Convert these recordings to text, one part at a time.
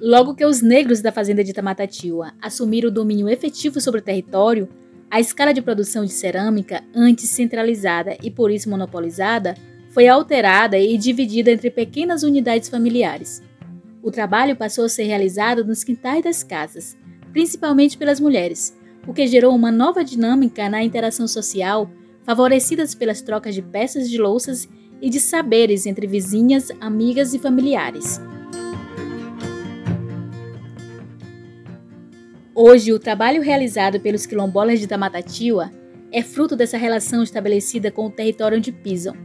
Logo que os negros da fazenda de Tamatatiwa assumiram o domínio efetivo sobre o território, a escala de produção de cerâmica, antes centralizada e por isso monopolizada, foi alterada e dividida entre pequenas unidades familiares. O trabalho passou a ser realizado nos quintais das casas, principalmente pelas mulheres, o que gerou uma nova dinâmica na interação social, favorecidas pelas trocas de peças de louças e de saberes entre vizinhas, amigas e familiares. Hoje, o trabalho realizado pelos quilombolas de Tamatatiwa é fruto dessa relação estabelecida com o território onde pisam.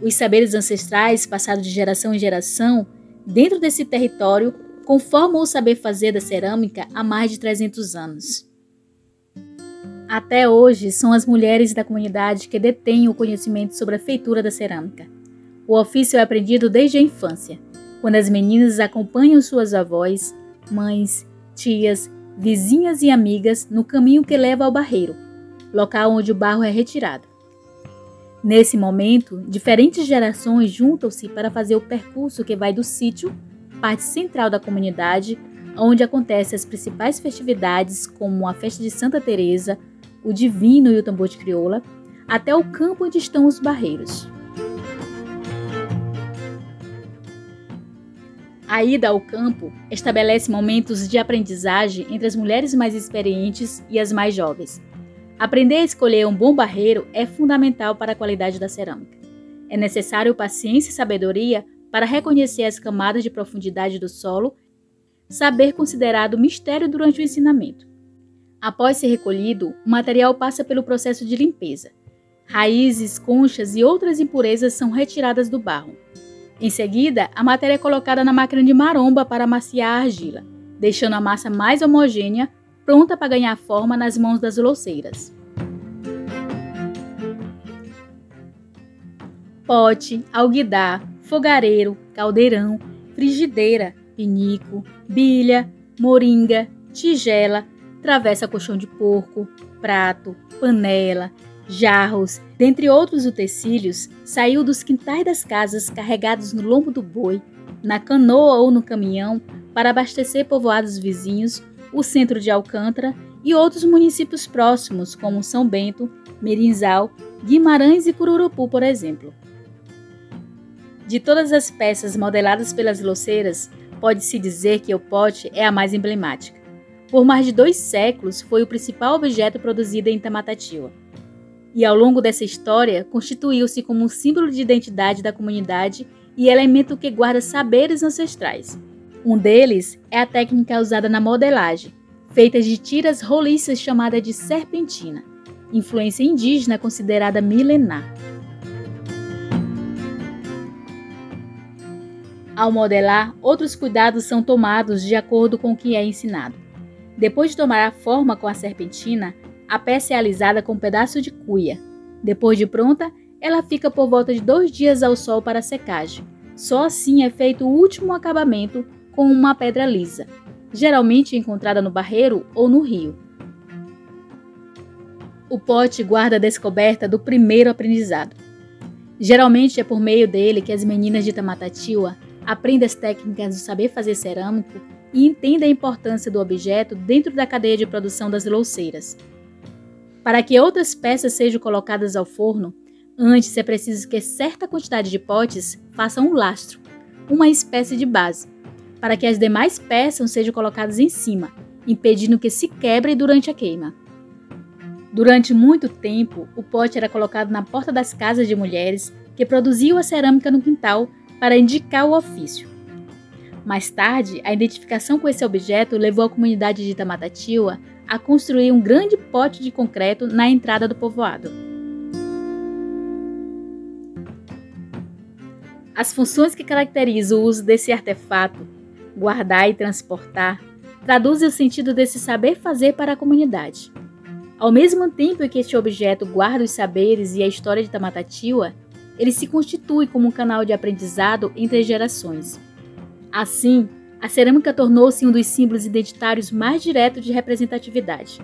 Os saberes ancestrais, passados de geração em geração, dentro desse território, conformam o saber fazer da cerâmica há mais de 300 anos. Até hoje, são as mulheres da comunidade que detêm o conhecimento sobre a feitura da cerâmica. O ofício é aprendido desde a infância, quando as meninas acompanham suas avós, mães, tias vizinhas e amigas no caminho que leva ao barreiro, local onde o barro é retirado. Nesse momento, diferentes gerações juntam-se para fazer o percurso que vai do sítio, parte central da comunidade, onde acontecem as principais festividades, como a festa de Santa Teresa, o Divino e o tambor de crioula, até o campo onde estão os barreiros. A ida ao campo estabelece momentos de aprendizagem entre as mulheres mais experientes e as mais jovens. Aprender a escolher um bom barreiro é fundamental para a qualidade da cerâmica. É necessário paciência e sabedoria para reconhecer as camadas de profundidade do solo, saber considerar o mistério durante o ensinamento. Após ser recolhido, o material passa pelo processo de limpeza. Raízes, conchas e outras impurezas são retiradas do barro. Em seguida, a matéria é colocada na máquina de maromba para amaciar a argila, deixando a massa mais homogênea, pronta para ganhar forma nas mãos das louceiras. Pote, alguidar, fogareiro, caldeirão, frigideira, pinico, bilha, moringa, tigela, travessa colchão de porco, prato, panela, jarros, dentre outros utensílios, saiu dos quintais das casas carregados no lombo do boi, na canoa ou no caminhão, para abastecer povoados vizinhos, o centro de Alcântara e outros municípios próximos, como São Bento, Merinzal, Guimarães e Cururupu, por exemplo. De todas as peças modeladas pelas louceiras, pode-se dizer que o pote é a mais emblemática. Por mais de dois séculos, foi o principal objeto produzido em Tamatatiwa e ao longo dessa história constituiu-se como um símbolo de identidade da comunidade e elemento que guarda saberes ancestrais. Um deles é a técnica usada na modelagem, feita de tiras roliças chamada de serpentina, influência indígena considerada milenar. Ao modelar, outros cuidados são tomados de acordo com o que é ensinado. Depois de tomar a forma com a serpentina, a peça é alisada com um pedaço de cuia. Depois de pronta, ela fica por volta de dois dias ao sol para secagem. Só assim é feito o último acabamento com uma pedra lisa, geralmente encontrada no barreiro ou no rio. O pote guarda a descoberta do primeiro aprendizado. Geralmente é por meio dele que as meninas de Tamatatiwa aprendem as técnicas do saber fazer cerâmico e entendem a importância do objeto dentro da cadeia de produção das louceiras. Para que outras peças sejam colocadas ao forno, antes é preciso que certa quantidade de potes façam um lastro, uma espécie de base, para que as demais peças sejam colocadas em cima, impedindo que se quebrem durante a queima. Durante muito tempo, o pote era colocado na porta das casas de mulheres que produziam a cerâmica no quintal para indicar o ofício. Mais tarde, a identificação com esse objeto levou a comunidade de Tamatatiwa a construir um grande pote de concreto na entrada do povoado. As funções que caracterizam o uso desse artefato, guardar e transportar, traduzem o sentido desse saber fazer para a comunidade. Ao mesmo tempo que este objeto guarda os saberes e a história de Tamatatiwa, ele se constitui como um canal de aprendizado entre gerações. Assim, a cerâmica tornou-se um dos símbolos identitários mais diretos de representatividade.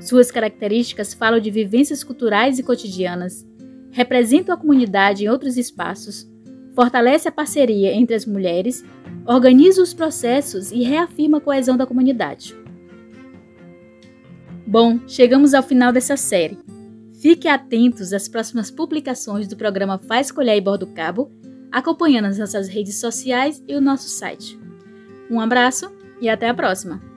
Suas características falam de vivências culturais e cotidianas, representam a comunidade em outros espaços, fortalece a parceria entre as mulheres, organiza os processos e reafirma a coesão da comunidade. Bom, chegamos ao final dessa série. Fiquem atentos às próximas publicações do programa Faz Colher e Bordo Cabo, acompanhando as nossas redes sociais e o nosso site. Um abraço e até a próxima!